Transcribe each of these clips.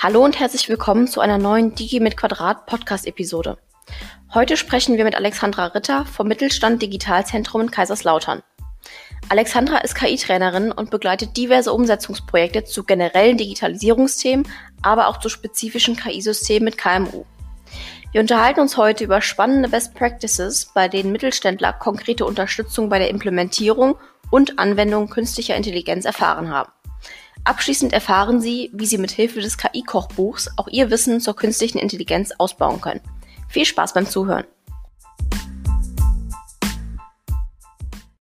Hallo und herzlich willkommen zu einer neuen Digi mit Quadrat Podcast-Episode. Heute sprechen wir mit Alexandra Ritter vom Mittelstand Digitalzentrum in Kaiserslautern. Alexandra ist KI-Trainerin und begleitet diverse Umsetzungsprojekte zu generellen Digitalisierungsthemen, aber auch zu spezifischen KI-Systemen mit KMU. Wir unterhalten uns heute über spannende Best Practices, bei denen Mittelständler konkrete Unterstützung bei der Implementierung und Anwendung künstlicher Intelligenz erfahren haben. Abschließend erfahren Sie, wie Sie mit Hilfe des KI-Kochbuchs auch Ihr Wissen zur künstlichen Intelligenz ausbauen können. Viel Spaß beim Zuhören.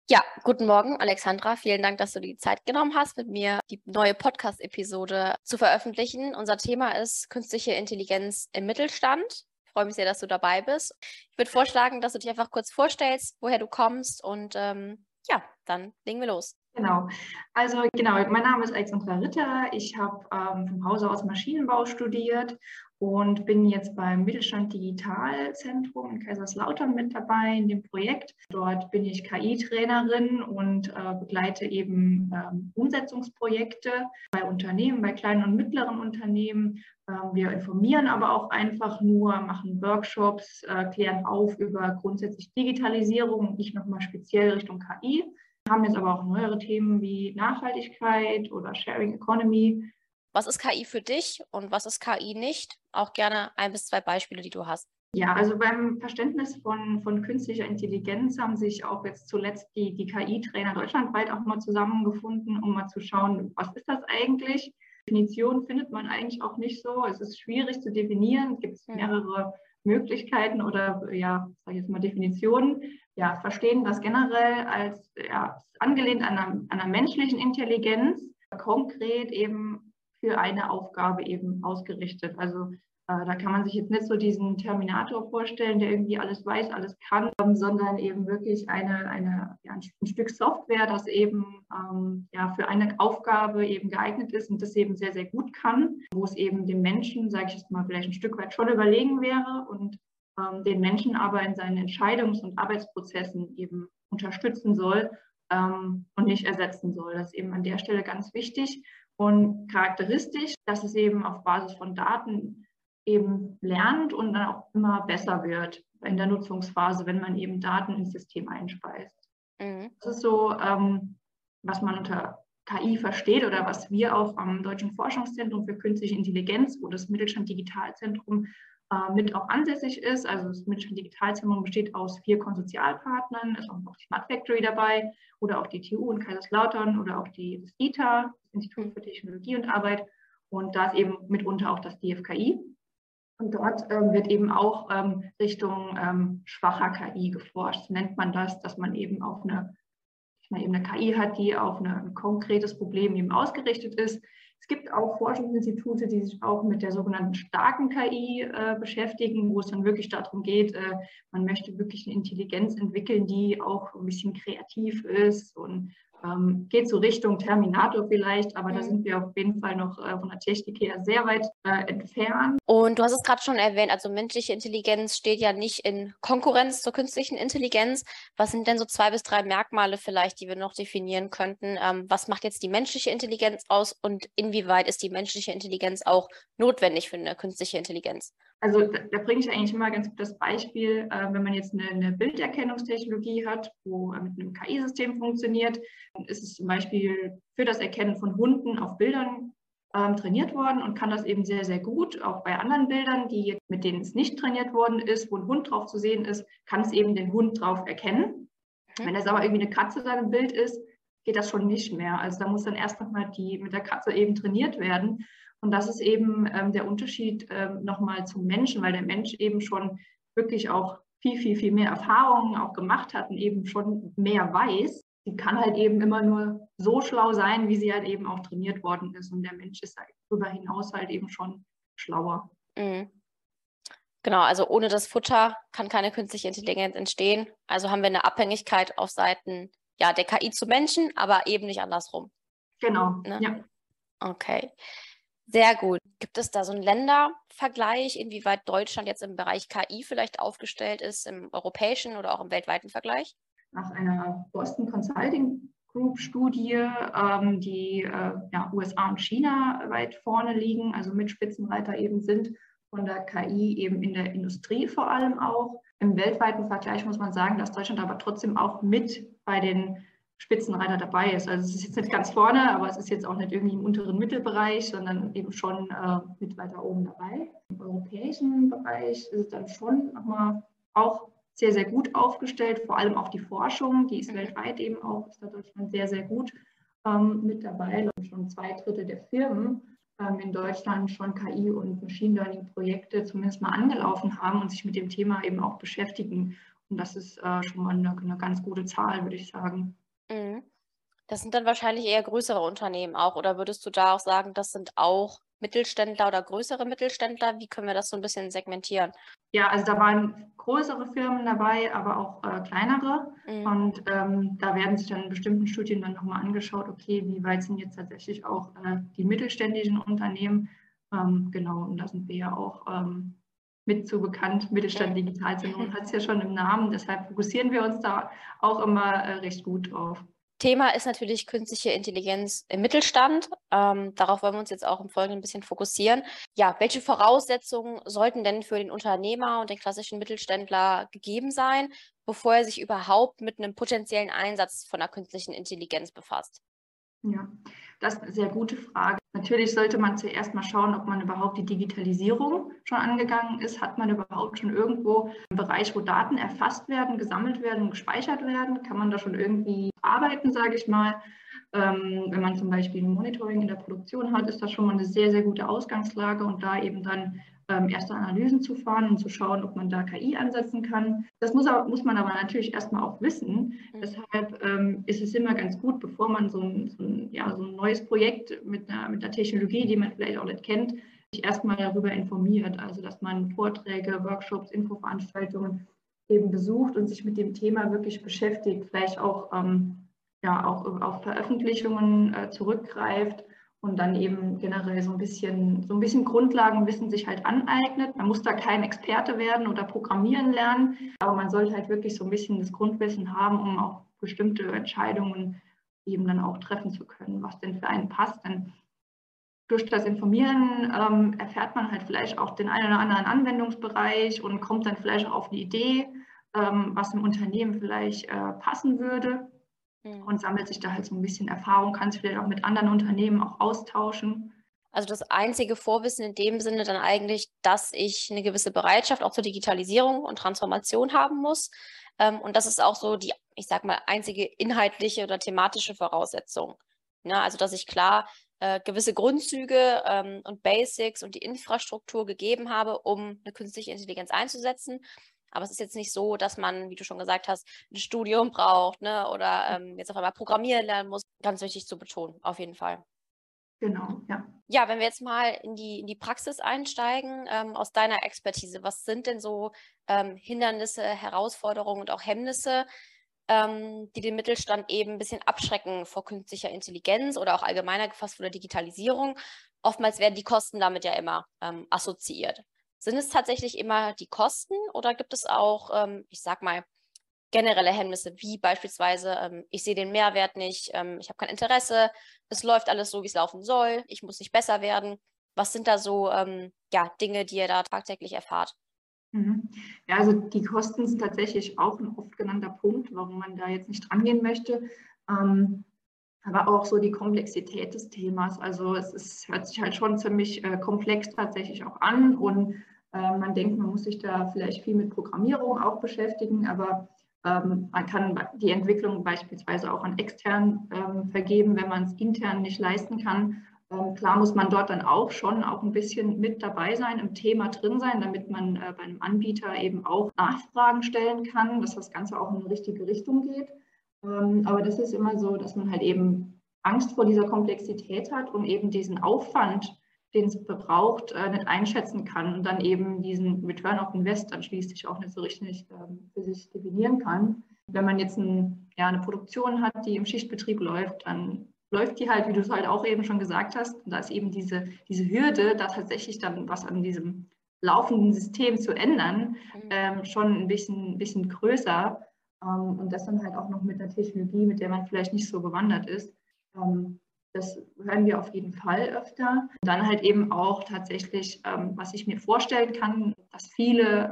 Ja, guten Morgen, Alexandra. Vielen Dank, dass du die Zeit genommen hast, mit mir die neue Podcast-Episode zu veröffentlichen. Unser Thema ist künstliche Intelligenz im Mittelstand. Ich freue mich sehr, dass du dabei bist. Ich würde vorschlagen, dass du dich einfach kurz vorstellst, woher du kommst und ähm, ja, dann legen wir los. Genau. Also genau, mein Name ist Alexandra Ritter. Ich habe ähm, vom Hause aus Maschinenbau studiert und bin jetzt beim Mittelstand Digitalzentrum in Kaiserslautern mit dabei in dem Projekt. Dort bin ich KI-Trainerin und äh, begleite eben ähm, Umsetzungsprojekte bei Unternehmen, bei kleinen und mittleren Unternehmen. Ähm, wir informieren aber auch einfach nur, machen Workshops, äh, klären auf über grundsätzlich Digitalisierung, nicht nochmal speziell Richtung KI. Haben jetzt aber auch neuere Themen wie Nachhaltigkeit oder Sharing Economy. Was ist KI für dich und was ist KI nicht? Auch gerne ein bis zwei Beispiele, die du hast. Ja, also beim Verständnis von, von künstlicher Intelligenz haben sich auch jetzt zuletzt die, die KI-Trainer deutschlandweit auch mal zusammengefunden, um mal zu schauen, was ist das eigentlich? Definition findet man eigentlich auch nicht so. Es ist schwierig zu definieren. Es gibt mehrere Möglichkeiten oder ja, sage ich jetzt mal Definitionen ja, verstehen das generell als ja, angelehnt an einer, menschlichen Intelligenz, konkret eben für eine Aufgabe eben ausgerichtet. Also äh, da kann man sich jetzt nicht so diesen Terminator vorstellen, der irgendwie alles weiß, alles kann, ähm, sondern eben wirklich eine, eine, ja, ein Stück Software, das eben ähm, ja, für eine Aufgabe eben geeignet ist und das eben sehr, sehr gut kann, wo es eben dem Menschen, sage ich jetzt mal, vielleicht ein Stück weit schon überlegen wäre und ähm, den Menschen aber in seinen Entscheidungs- und Arbeitsprozessen eben unterstützen soll ähm, und nicht ersetzen soll. Das ist eben an der Stelle ganz wichtig und charakteristisch, dass es eben auf Basis von Daten eben lernt und dann auch immer besser wird in der Nutzungsphase, wenn man eben Daten ins System einspeist. Mhm. Das ist so, ähm, was man unter KI versteht oder was wir auch am Deutschen Forschungszentrum für Künstliche Intelligenz, wo das Mittelstand Digitalzentrum äh, mit auch ansässig ist. Also das Mittelstand Digitalzentrum besteht aus vier Konsortialpartnern, ist auch noch die Smart Factory dabei oder auch die TU in Kaiserslautern oder auch die, das ITA, das Institut für Technologie und Arbeit. Und da ist eben mitunter auch das DFKI. Und dort ähm, wird eben auch ähm, Richtung ähm, schwacher KI geforscht. So nennt man das, dass man eben auf eine, man eben eine KI hat, die auf eine, ein konkretes Problem eben ausgerichtet ist, es gibt auch Forschungsinstitute, die sich auch mit der sogenannten starken KI äh, beschäftigen, wo es dann wirklich darum geht, äh, man möchte wirklich eine Intelligenz entwickeln, die auch ein bisschen kreativ ist und ähm, geht so Richtung Terminator vielleicht, aber mhm. da sind wir auf jeden Fall noch äh, von der Technik her sehr weit äh, entfernt. Und du hast es gerade schon erwähnt, also menschliche Intelligenz steht ja nicht in Konkurrenz zur künstlichen Intelligenz. Was sind denn so zwei bis drei Merkmale vielleicht, die wir noch definieren könnten? Ähm, was macht jetzt die menschliche Intelligenz aus und inwieweit ist die menschliche Intelligenz auch notwendig für eine künstliche Intelligenz? Also da, da bringe ich eigentlich immer ganz gut das Beispiel, äh, wenn man jetzt eine, eine, Bilderkennungstechnologie hat, wo mit einem KI-System funktioniert, dann ist es zum Beispiel für das Erkennen von Hunden auf Bildern ähm, trainiert worden und kann das eben sehr, sehr gut. Auch bei anderen Bildern, die, mit denen es nicht trainiert worden ist, wo ein Hund drauf zu sehen ist, kann es eben den Hund drauf erkennen. Mhm. Wenn es aber irgendwie eine Katze da im Bild ist, geht das schon nicht mehr. Also da muss dann erst nochmal die mit der Katze eben trainiert werden. Und das ist eben ähm, der Unterschied ähm, nochmal zum Menschen, weil der Mensch eben schon wirklich auch viel, viel, viel mehr Erfahrungen auch gemacht hat und eben schon mehr weiß. Sie kann halt eben immer nur so schlau sein, wie sie halt eben auch trainiert worden ist. Und der Mensch ist halt darüber hinaus halt eben schon schlauer. Mhm. Genau, also ohne das Futter kann keine künstliche Intelligenz entstehen. Also haben wir eine Abhängigkeit auf Seiten ja, der KI zu Menschen, aber eben nicht andersrum. Genau, ne? ja. Okay. Sehr gut. Gibt es da so einen Ländervergleich, inwieweit Deutschland jetzt im Bereich KI vielleicht aufgestellt ist, im europäischen oder auch im weltweiten Vergleich? Nach einer Boston Consulting Group Studie, ähm, die äh, ja, USA und China weit vorne liegen, also mit Spitzenreiter eben sind von der KI eben in der Industrie vor allem auch. Im weltweiten Vergleich muss man sagen, dass Deutschland aber trotzdem auch mit bei den Spitzenreiter dabei ist. Also es ist jetzt nicht ganz vorne, aber es ist jetzt auch nicht irgendwie im unteren Mittelbereich, sondern eben schon äh, mit weiter oben dabei. Im europäischen Bereich ist es dann schon nochmal auch sehr, sehr gut aufgestellt, vor allem auch die Forschung, die ist weltweit eben auch, ist da Deutschland sehr, sehr gut ähm, mit dabei. Und schon zwei Drittel der Firmen ähm, in Deutschland schon KI- und Machine Learning-Projekte zumindest mal angelaufen haben und sich mit dem Thema eben auch beschäftigen. Und das ist äh, schon mal eine, eine ganz gute Zahl, würde ich sagen. Mhm. Das sind dann wahrscheinlich eher größere Unternehmen auch. Oder würdest du da auch sagen, das sind auch Mittelständler oder größere Mittelständler? Wie können wir das so ein bisschen segmentieren? Ja, also da waren größere Firmen dabei, aber auch äh, kleinere. Mhm. Und ähm, da werden sich dann in bestimmten Studien dann nochmal angeschaut, okay, wie weit sind jetzt tatsächlich auch äh, die mittelständischen Unternehmen? Ähm, genau, und da sind wir ja auch ähm, mit zu bekannt. Mittelstand Digitalzentrum hat es ja schon im Namen. Deshalb fokussieren wir uns da auch immer äh, recht gut drauf. Thema ist natürlich künstliche Intelligenz im Mittelstand. Ähm, darauf wollen wir uns jetzt auch im Folgenden ein bisschen fokussieren. Ja, welche Voraussetzungen sollten denn für den Unternehmer und den klassischen Mittelständler gegeben sein, bevor er sich überhaupt mit einem potenziellen Einsatz von der künstlichen Intelligenz befasst? Ja, das ist eine sehr gute Frage. Natürlich sollte man zuerst mal schauen, ob man überhaupt die Digitalisierung schon angegangen ist. Hat man überhaupt schon irgendwo einen Bereich, wo Daten erfasst werden, gesammelt werden, gespeichert werden? Kann man da schon irgendwie arbeiten, sage ich mal? Ähm, wenn man zum Beispiel ein Monitoring in der Produktion hat, ist das schon mal eine sehr, sehr gute Ausgangslage und da eben dann ähm, erste Analysen zu fahren und zu schauen, ob man da KI ansetzen kann. Das muss, auch, muss man aber natürlich erstmal auch wissen. Mhm. Deshalb ähm, ist es immer ganz gut, bevor man so ein, so ein, ja, so ein neues Projekt mit einer, mit einer Technologie, die man vielleicht auch nicht kennt, sich erstmal darüber informiert. Also dass man Vorträge, Workshops, Infoveranstaltungen eben besucht und sich mit dem Thema wirklich beschäftigt, vielleicht auch, ähm, ja, auch auf Veröffentlichungen äh, zurückgreift und dann eben generell so ein bisschen, so ein bisschen Grundlagenwissen sich halt aneignet. Man muss da kein Experte werden oder programmieren lernen, aber man sollte halt wirklich so ein bisschen das Grundwissen haben, um auch bestimmte Entscheidungen eben dann auch treffen zu können, was denn für einen passt. Denn durch das Informieren ähm, erfährt man halt vielleicht auch den einen oder anderen Anwendungsbereich und kommt dann vielleicht auch auf eine Idee, ähm, was im Unternehmen vielleicht äh, passen würde mhm. und sammelt sich da halt so ein bisschen Erfahrung, kann sich vielleicht auch mit anderen Unternehmen auch austauschen. Also das einzige Vorwissen in dem Sinne dann eigentlich, dass ich eine gewisse Bereitschaft auch zur Digitalisierung und Transformation haben muss. Ähm, und das ist auch so die, ich sag mal, einzige inhaltliche oder thematische Voraussetzung. Ja, also dass ich klar äh, gewisse Grundzüge ähm, und Basics und die Infrastruktur gegeben habe, um eine künstliche Intelligenz einzusetzen. Aber es ist jetzt nicht so, dass man, wie du schon gesagt hast, ein Studium braucht ne? oder ähm, jetzt auf einmal programmieren lernen muss. Ganz wichtig zu betonen, auf jeden Fall. Genau, ja. Ja, wenn wir jetzt mal in die, in die Praxis einsteigen, ähm, aus deiner Expertise, was sind denn so ähm, Hindernisse, Herausforderungen und auch Hemmnisse, ähm, die den Mittelstand eben ein bisschen abschrecken vor künstlicher Intelligenz oder auch allgemeiner gefasst vor der Digitalisierung? Oftmals werden die Kosten damit ja immer ähm, assoziiert. Sind es tatsächlich immer die Kosten oder gibt es auch, ähm, ich sag mal, generelle Hemmnisse, wie beispielsweise, ähm, ich sehe den Mehrwert nicht, ähm, ich habe kein Interesse, es läuft alles so, wie es laufen soll, ich muss nicht besser werden. Was sind da so ähm, ja, Dinge, die ihr da tagtäglich erfahrt? Mhm. Ja, also die Kosten sind tatsächlich auch ein oft genannter Punkt, warum man da jetzt nicht rangehen möchte. Ähm, aber auch so die Komplexität des Themas. Also es ist, hört sich halt schon ziemlich äh, komplex tatsächlich auch an und man denkt, man muss sich da vielleicht viel mit Programmierung auch beschäftigen, aber ähm, man kann die Entwicklung beispielsweise auch an extern ähm, vergeben, wenn man es intern nicht leisten kann. klar muss man dort dann auch schon auch ein bisschen mit dabei sein, im Thema drin sein, damit man äh, bei einem Anbieter eben auch Nachfragen stellen kann, dass das Ganze auch in die richtige Richtung geht. aber das ist immer so, dass man halt eben Angst vor dieser Komplexität hat und eben diesen Aufwand, den es braucht, äh, nicht einschätzen kann und dann eben diesen Return of Invest dann schließlich auch nicht so richtig ähm, für sich definieren kann. Wenn man jetzt ein, ja, eine Produktion hat, die im Schichtbetrieb läuft, dann läuft die halt, wie du es halt auch eben schon gesagt hast, und da ist eben diese, diese Hürde, da tatsächlich dann was an diesem laufenden System zu ändern, mhm. ähm, schon ein bisschen, bisschen größer. Ähm, und das dann halt auch noch mit einer Technologie, mit der man vielleicht nicht so bewandert ist. Ähm, das hören wir auf jeden Fall öfter. Und dann halt eben auch tatsächlich, ähm, was ich mir vorstellen kann, dass viele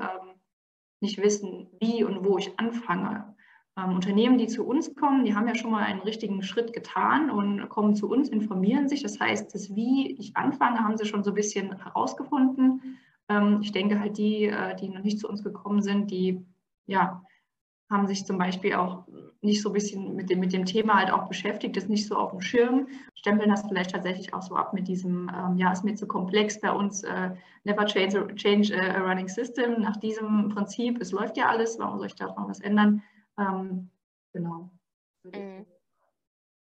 nicht wissen, wie und wo ich anfange. Ähm, Unternehmen, die zu uns kommen, die haben ja schon mal einen richtigen Schritt getan und kommen zu uns, informieren sich. Das heißt, das Wie ich anfange, haben sie schon so ein bisschen herausgefunden. Ähm, ich denke halt, die, äh, die noch nicht zu uns gekommen sind, die ja, haben sich zum Beispiel auch nicht so ein bisschen mit dem, mit dem Thema halt auch beschäftigt, ist nicht so auf dem Schirm, stempeln das vielleicht tatsächlich auch so ab mit diesem, ähm, ja, ist mir zu komplex bei uns, äh, never change, change a running system, nach diesem Prinzip, es läuft ja alles, warum soll ich da noch was ändern? Ähm, genau. Mhm.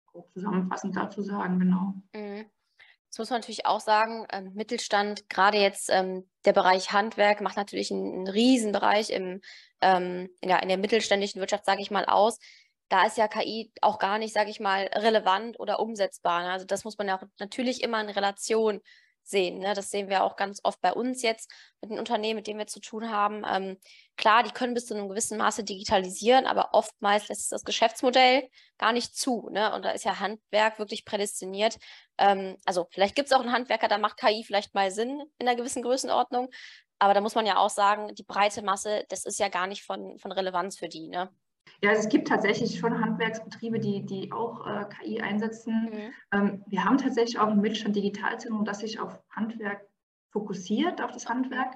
Grob zusammenfassend dazu sagen, genau. Mhm. Das muss man natürlich auch sagen, ähm, Mittelstand, gerade jetzt ähm, der Bereich Handwerk macht natürlich einen, einen Riesenbereich im, ähm, in, der, in der mittelständischen Wirtschaft, sage ich mal, aus. Da ist ja KI auch gar nicht, sage ich mal, relevant oder umsetzbar. Ne? Also das muss man ja auch natürlich immer in Relation sehen. Ne? Das sehen wir auch ganz oft bei uns jetzt mit den Unternehmen, mit denen wir zu tun haben. Ähm, klar, die können bis zu einem gewissen Maße digitalisieren, aber oftmals lässt das Geschäftsmodell gar nicht zu. Ne? Und da ist ja Handwerk wirklich prädestiniert. Ähm, also vielleicht gibt es auch einen Handwerker, da macht KI vielleicht mal Sinn in einer gewissen Größenordnung. Aber da muss man ja auch sagen, die breite Masse, das ist ja gar nicht von, von Relevanz für die. Ne? Ja, also es gibt tatsächlich schon Handwerksbetriebe, die, die auch äh, KI einsetzen. Mhm. Ähm, wir haben tatsächlich auch ein Mittelstand Digitalzentrum, das sich auf Handwerk fokussiert, auf das Handwerk.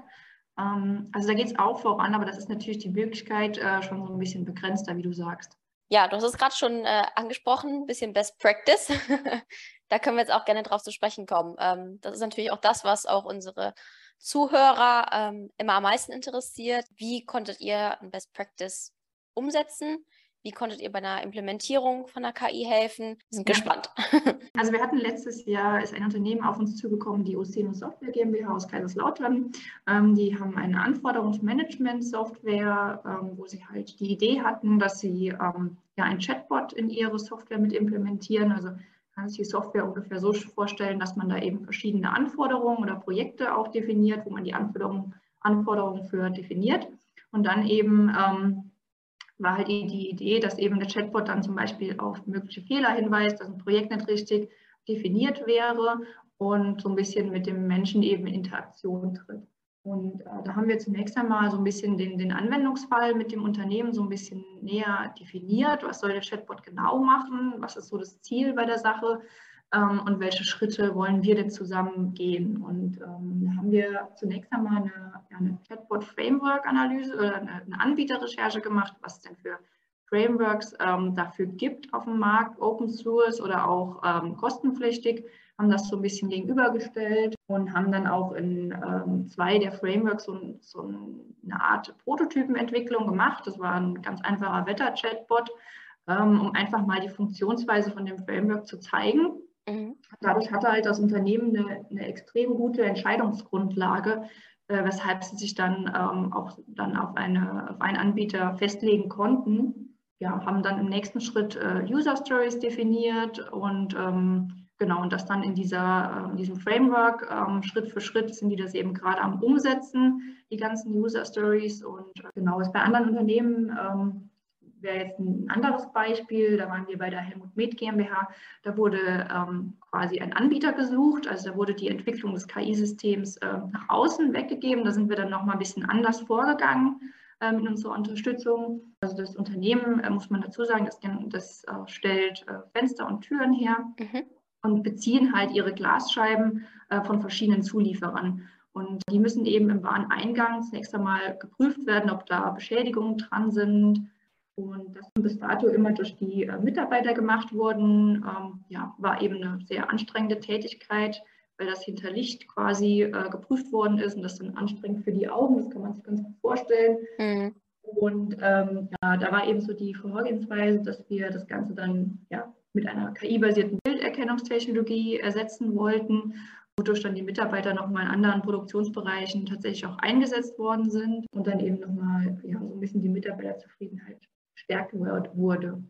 Ähm, also da geht es auch voran, aber das ist natürlich die Möglichkeit äh, schon so ein bisschen begrenzter, wie du sagst. Ja, du hast es gerade schon äh, angesprochen, ein bisschen Best Practice. da können wir jetzt auch gerne drauf zu sprechen kommen. Ähm, das ist natürlich auch das, was auch unsere Zuhörer ähm, immer am meisten interessiert. Wie konntet ihr ein Best Practice umsetzen? Wie konntet ihr bei einer Implementierung von der KI helfen? Wir sind ja. gespannt. Also wir hatten letztes Jahr, ist ein Unternehmen auf uns zugekommen, die Oceno Software GmbH aus Kaiserslautern. Ähm, die haben eine Anforderungsmanagement-Software, ähm, wo sie halt die Idee hatten, dass sie ähm, ja ein Chatbot in ihre Software mit implementieren. Also kann sich die Software ungefähr so vorstellen, dass man da eben verschiedene Anforderungen oder Projekte auch definiert, wo man die Anforderungen, Anforderungen für definiert und dann eben ähm, war halt die, Idee, dass eben der Chatbot dann zum Beispiel auf mögliche Fehler hinweist, dass ein Projekt nicht richtig definiert wäre und so ein bisschen mit dem Menschen eben in Interaktion tritt. Und äh, da haben wir zunächst einmal so ein bisschen den, den Anwendungsfall mit dem Unternehmen so ein bisschen näher definiert. Was soll der Chatbot genau machen? Was ist so das Ziel bei der Sache? Ähm, und welche Schritte wollen wir denn zusammen gehen. Und ähm, da haben wir zunächst einmal eine, eine Chatbot-Framework-Analyse oder eine, eine, Anbieterrecherche gemacht, was es denn für Frameworks ähm, dafür gibt auf dem Markt, Open Source oder auch ähm, kostenpflichtig, haben das so ein bisschen gegenübergestellt und haben dann auch in ähm, zwei der Frameworks so, so, eine Art Prototypenentwicklung gemacht. Das war ein ganz einfacher Wetter-Chatbot, ähm, um einfach mal die Funktionsweise von dem Framework zu zeigen. Mhm. Dadurch hatte halt das Unternehmen eine, eine extrem gute Entscheidungsgrundlage, äh, weshalb sie sich dann ähm, auch dann auf, eine, auf einen Anbieter festlegen konnten. Ja, haben dann im nächsten Schritt äh, User Stories definiert und ähm, genau, und das dann in dieser, äh, in diesem Framework ähm, Schritt für Schritt sind die das eben gerade am Umsetzen, die ganzen User Stories und äh, genau, ist bei anderen Unternehmen ähm, wäre jetzt ein anderes Beispiel. Da waren wir bei der Helmut Med GmbH. Da wurde ähm, quasi ein Anbieter gesucht. Also da wurde die Entwicklung des KI-Systems äh, nach außen weggegeben. Da sind wir dann nochmal ein bisschen anders vorgegangen äh, mit unserer Unterstützung. Also das Unternehmen, äh, muss man dazu sagen, das, das äh, stellt äh, Fenster und Türen her mhm. und beziehen halt ihre Glasscheiben äh, von verschiedenen Zulieferern. Und die müssen eben im Wareneingang zunächst einmal geprüft werden, ob da Beschädigungen dran sind, und das bis dato immer durch die äh, Mitarbeiter gemacht wurden, ähm, ja, war eben eine sehr anstrengende Tätigkeit, weil das hinter Licht quasi äh, geprüft worden ist und das dann anstrengend für die Augen, das kann man sich ganz gut vorstellen. Mhm. Und ähm, ja, da war eben so die Vorgehensweise, dass wir das Ganze dann ja, mit einer KI-basierten Bilderkennungstechnologie ersetzen wollten, wodurch dann die Mitarbeiter nochmal in anderen Produktionsbereichen tatsächlich auch eingesetzt worden sind und dann eben nochmal ja, so ein bisschen die Mitarbeiterzufriedenheit gestärkt wurde.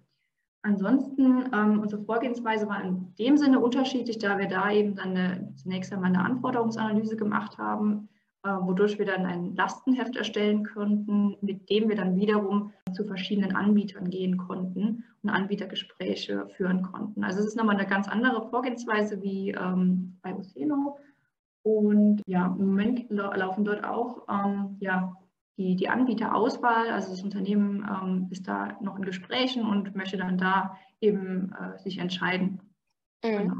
Ansonsten, ähm, unsere Vorgehensweise war in dem Sinne unterschiedlich, da wir da eben dann eine, zunächst einmal eine Anforderungsanalyse gemacht haben, äh, wodurch wir dann ein Lastenheft erstellen konnten, mit dem wir dann wiederum zu verschiedenen Anbietern gehen konnten und Anbietergespräche führen konnten. Also es ist nochmal eine ganz andere Vorgehensweise wie ähm, bei Oceno. Und ja, im Moment laufen dort auch ähm, ja, die, die Anbieterauswahl. Also das Unternehmen ähm, ist da noch in Gesprächen und möchte dann da eben äh, sich entscheiden. Mhm. Genau.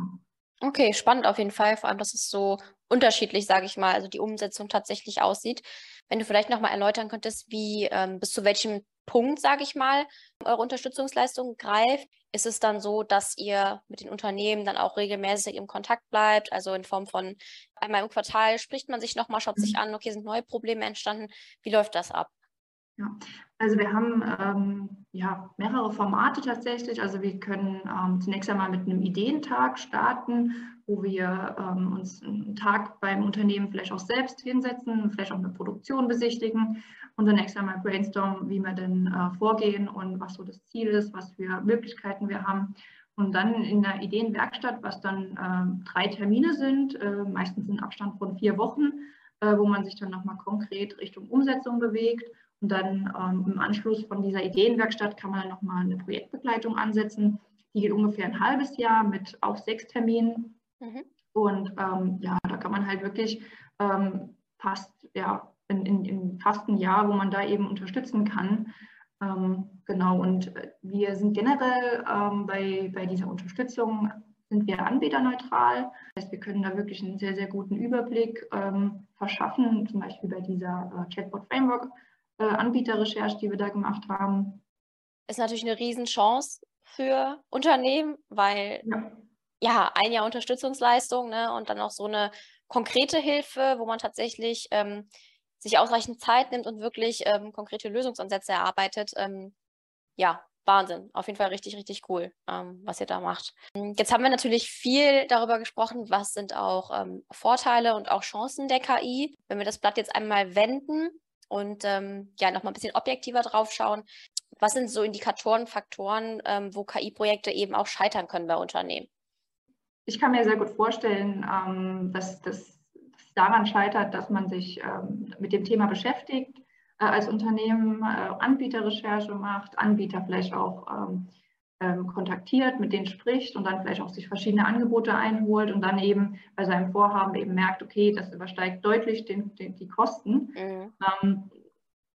Okay, spannend auf jeden Fall, vor allem, dass es so unterschiedlich, sage ich mal, also die Umsetzung tatsächlich aussieht. Wenn du vielleicht nochmal erläutern könntest, wie ähm, bis zu welchem Punkt, sage ich mal, eure Unterstützungsleistung greift, ist es dann so, dass ihr mit den Unternehmen dann auch regelmäßig im Kontakt bleibt, also in Form von einmal im Quartal spricht man sich nochmal, schaut sich mhm. an, okay, sind neue Probleme entstanden, wie läuft das ab? Ja, also wir haben ähm, ja, mehrere Formate tatsächlich. Also wir können ähm, zunächst einmal mit einem Ideentag starten, wo wir ähm, uns einen Tag beim Unternehmen vielleicht auch selbst hinsetzen, vielleicht auch eine Produktion besichtigen und zunächst einmal brainstormen, wie wir denn äh, vorgehen und was so das Ziel ist, was für Möglichkeiten wir haben. Und dann in der Ideenwerkstatt, was dann äh, drei Termine sind, äh, meistens in Abstand von vier Wochen, äh, wo man sich dann nochmal konkret Richtung Umsetzung bewegt und dann ähm, im Anschluss von dieser Ideenwerkstatt kann man dann nochmal eine Projektbegleitung ansetzen. Die geht ungefähr ein halbes Jahr mit auch sechs Terminen. Mhm. Und ähm, ja, da kann man halt wirklich ähm, fast, ja, in, in, in, fast ein Jahr, wo man da eben unterstützen kann. Ähm, genau, und wir sind generell ähm, bei, bei dieser Unterstützung sind wir anbieterneutral. Das heißt, wir können da wirklich einen sehr, sehr guten Überblick ähm, verschaffen, zum Beispiel bei dieser äh, Chatbot Framework äh, Anbieterrecherche, die wir da gemacht haben. Ist natürlich eine Riesenchance für Unternehmen, weil ja, ja ein Jahr Unterstützungsleistung ne, und dann auch so eine konkrete Hilfe, wo man tatsächlich ähm, sich ausreichend Zeit nimmt und wirklich ähm, konkrete Lösungsansätze erarbeitet. Ähm, ja, Wahnsinn. Auf jeden Fall richtig, richtig cool, ähm, was ihr da macht. Jetzt haben wir natürlich viel darüber gesprochen, was sind auch ähm, Vorteile und auch Chancen der KI. Wenn wir das Blatt jetzt einmal wenden und ähm, ja, nochmal ein bisschen objektiver drauf schauen. Was sind so Indikatoren, Faktoren, ähm, wo KI-Projekte eben auch scheitern können bei Unternehmen? Ich kann mir sehr gut vorstellen, ähm, dass das daran scheitert, dass man sich ähm, mit dem Thema beschäftigt, äh, als Unternehmen äh, Anbieterrecherche macht, Anbieter vielleicht auch ähm, kontaktiert, mit denen spricht und dann vielleicht auch sich verschiedene Angebote einholt und dann eben bei seinem Vorhaben eben merkt, okay, das übersteigt deutlich den, den, die Kosten. Mhm. Ähm,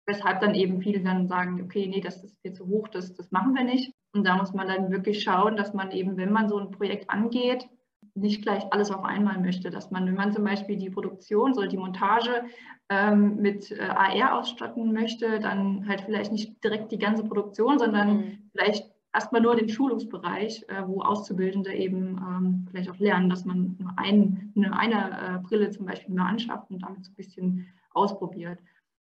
weshalb dann eben viele dann sagen, okay, nee, das ist viel zu hoch, das, das machen wir nicht. Und da muss man dann wirklich schauen, dass man eben, wenn man so ein Projekt angeht, nicht gleich alles auf einmal möchte, dass man, wenn man zum Beispiel die Produktion, so die Montage ähm, mit äh, AR ausstatten möchte, dann halt vielleicht nicht direkt die ganze Produktion, sondern mhm. vielleicht erstmal nur den Schulungsbereich, äh, wo Auszubildende eben ähm, vielleicht auch lernen, dass man nur ein, eine, eine äh, Brille zum Beispiel nur anschafft und damit so ein bisschen ausprobiert.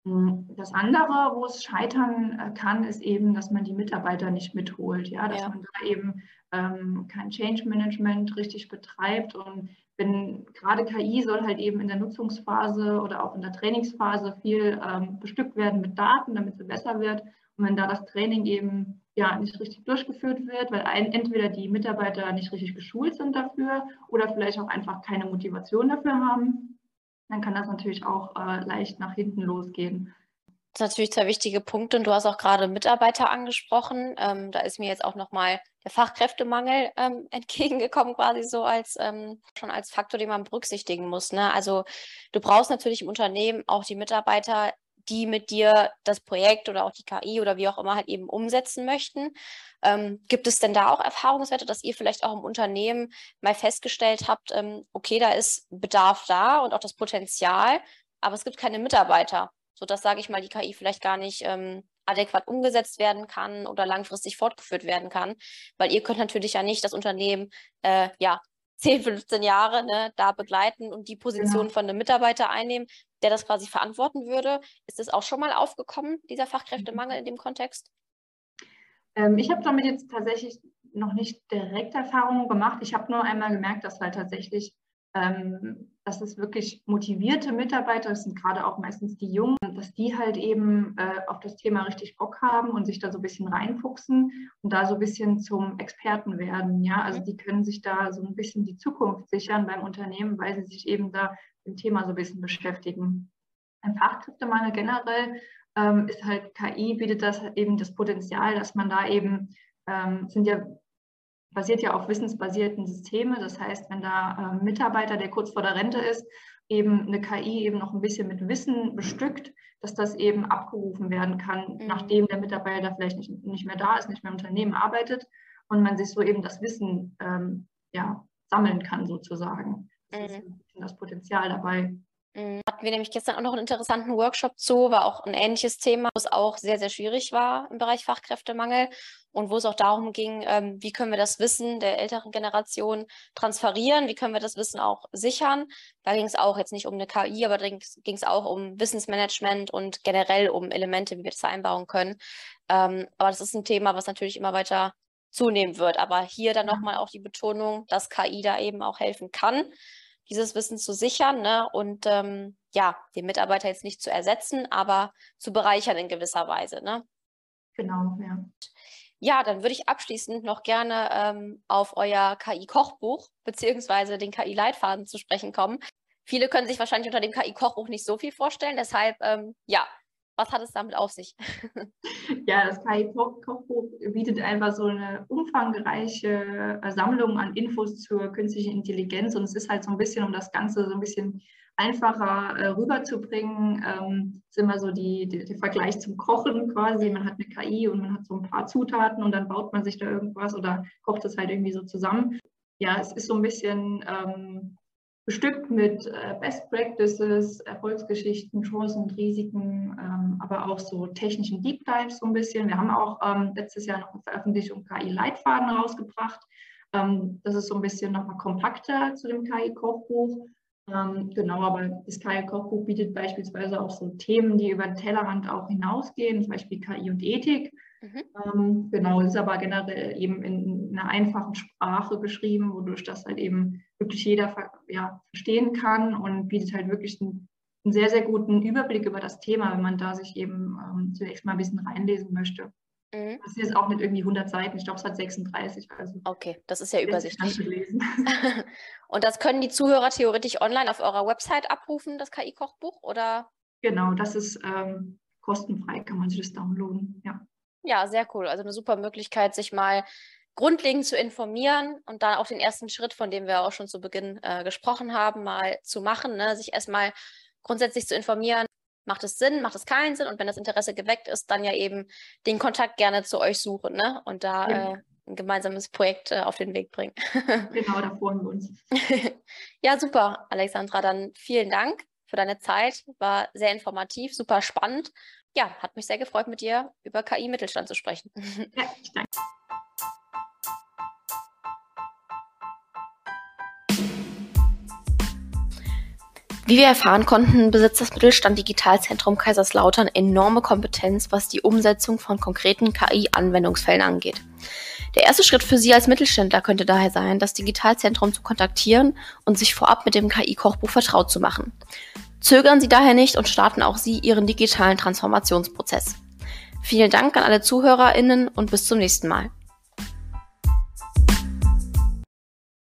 Hm, das andere, wo es scheitern äh, kann, ist eben, dass man die Mitarbeiter nicht mitholt, ja, dass ja. man da eben ähm, kein Change Management richtig betreibt und wenn gerade KI soll halt eben in der Nutzungsphase oder auch in der Trainingsphase viel ähm, bestückt werden mit Daten, damit sie besser wird. Und wenn da das Training eben ja nicht richtig durchgeführt wird, weil ein, entweder die Mitarbeiter nicht richtig geschult sind dafür oder vielleicht auch einfach keine Motivation dafür haben, dann kann das natürlich auch äh, leicht nach hinten losgehen. Das ist natürlich zwei wichtige Punkte und du hast auch gerade Mitarbeiter angesprochen. Ähm, da ist mir jetzt auch nochmal der Fachkräftemangel ähm, entgegengekommen, quasi so als ähm, schon als Faktor, den man berücksichtigen muss. Ne? Also du brauchst natürlich im Unternehmen auch die Mitarbeiter, die mit dir das Projekt oder auch die KI oder wie auch immer halt eben umsetzen möchten. Ähm, gibt es denn da auch Erfahrungswerte, dass ihr vielleicht auch im Unternehmen mal festgestellt habt, ähm, okay, da ist Bedarf da und auch das Potenzial, aber es gibt keine Mitarbeiter, sodass, sage ich mal, die KI vielleicht gar nicht ähm, adäquat umgesetzt werden kann oder langfristig fortgeführt werden kann, weil ihr könnt natürlich ja nicht das Unternehmen äh, ja 10, 15 Jahre ne, da begleiten und die Position genau. von einem Mitarbeiter einnehmen, der das quasi verantworten würde. Ist das auch schon mal aufgekommen, dieser Fachkräftemangel in dem Kontext? Ähm, ich habe damit jetzt tatsächlich noch nicht direkt Erfahrungen gemacht. Ich habe nur einmal gemerkt, dass halt tatsächlich ähm, dass es wirklich motivierte Mitarbeiter, das sind gerade auch meistens die Jungen, dass die halt eben äh, auf das Thema richtig Bock haben und sich da so ein bisschen reinfuchsen und da so ein bisschen zum Experten werden. Ja, also die können sich da so ein bisschen die Zukunft sichern beim Unternehmen, weil sie sich eben da mit dem Thema so ein bisschen beschäftigen. ein Fachkräftemangel generell ähm, ist halt KI, bietet das eben das Potenzial, dass man da eben, ähm, sind ja basiert ja auf wissensbasierten Systemen. Das heißt, wenn da ein ähm, Mitarbeiter, der kurz vor der Rente ist, eben eine KI eben noch ein bisschen mit Wissen bestückt, dass das eben abgerufen werden kann, mhm. nachdem der Mitarbeiter vielleicht nicht, nicht mehr da ist, nicht mehr im Unternehmen arbeitet und man sich so eben das Wissen ähm, ja, sammeln kann sozusagen. Das mhm. ist ein bisschen das Potenzial dabei. Mhm. Hatten wir nämlich gestern auch noch einen interessanten Workshop zu, war auch ein ähnliches Thema, wo es auch sehr, sehr schwierig war im Bereich Fachkräftemangel und wo es auch darum ging, ähm, wie können wir das Wissen der älteren Generation transferieren, wie können wir das Wissen auch sichern. Da ging es auch jetzt nicht um eine KI, aber da ging es auch um Wissensmanagement und generell um Elemente, wie wir das vereinbaren können. Ähm, aber das ist ein Thema, was natürlich immer weiter zunehmen wird. Aber hier dann nochmal auch die Betonung, dass KI da eben auch helfen kann dieses Wissen zu sichern ne? und ähm, ja, den Mitarbeiter jetzt nicht zu ersetzen, aber zu bereichern in gewisser Weise. Ne? Genau, ja. Ja, dann würde ich abschließend noch gerne ähm, auf euer KI-Kochbuch beziehungsweise den KI-Leitfaden zu sprechen kommen. Viele können sich wahrscheinlich unter dem KI-Kochbuch nicht so viel vorstellen, deshalb ähm, ja, was hat es damit auf sich? ja, das KI-Kochbuch bietet einfach so eine umfangreiche äh, Sammlung an Infos zur künstlichen Intelligenz und es ist halt so ein bisschen, um das Ganze so ein bisschen einfacher äh, rüberzubringen, ähm, ist immer so die, die, der Vergleich zum Kochen quasi. Man hat eine KI und man hat so ein paar Zutaten und dann baut man sich da irgendwas oder kocht es halt irgendwie so zusammen. Ja, es ist so ein bisschen ähm, bestückt mit äh, Best Practices, Erfolgsgeschichten, Chancen und Risiken, ähm, aber auch so technischen Deep Dives so ein bisschen. Wir haben auch ähm, letztes Jahr noch eine Veröffentlichung KI-Leitfaden rausgebracht. Ähm, das ist so ein bisschen nochmal kompakter zu dem KI-Kochbuch. Genau, aber das KI-Kochbuch bietet beispielsweise auch so Themen, die über den Tellerrand auch hinausgehen, zum Beispiel KI und Ethik. Mhm. Ähm, genau, ist aber generell eben in, einer einfachen Sprache geschrieben, wodurch das halt eben wirklich jeder ja, verstehen kann und bietet halt wirklich einen, einen, sehr, sehr guten Überblick über das Thema, wenn man da sich eben ähm, zunächst mal ein bisschen reinlesen möchte. Mhm. Das ist jetzt auch nicht irgendwie 100 Seiten, ich glaube, es hat 36. Also okay, das ist ja übersichtlich. und das können die Zuhörer theoretisch online auf eurer Website abrufen, das KI-Kochbuch, oder? Genau, das ist ähm, kostenfrei, kann man sich das downloaden, ja. Ja, sehr cool. Also eine super Möglichkeit, sich mal grundlegend zu informieren und dann auch den ersten Schritt, von dem wir auch schon zu Beginn äh, gesprochen haben, mal zu machen, ne? sich erstmal grundsätzlich zu informieren, macht es Sinn, macht es keinen Sinn und wenn das Interesse geweckt ist, dann ja eben den Kontakt gerne zu euch suchen ne? und da ja. äh, ein gemeinsames Projekt äh, auf den Weg bringen. genau, da freuen wir uns. ja, super, Alexandra, dann vielen Dank für deine Zeit, war sehr informativ, super spannend ja, hat mich sehr gefreut, mit dir über KI-Mittelstand zu sprechen. Ja, ich danke. Wie wir erfahren konnten, besitzt das Mittelstand Digitalzentrum Kaiserslautern enorme Kompetenz, was die Umsetzung von konkreten KI-Anwendungsfällen angeht. Der erste Schritt für Sie als Mittelständler könnte daher sein, das Digitalzentrum zu kontaktieren und sich vorab mit dem KI-Kochbuch vertraut zu machen. Zögern Sie daher nicht und starten auch Sie Ihren digitalen Transformationsprozess. Vielen Dank an alle ZuhörerInnen und bis zum nächsten Mal.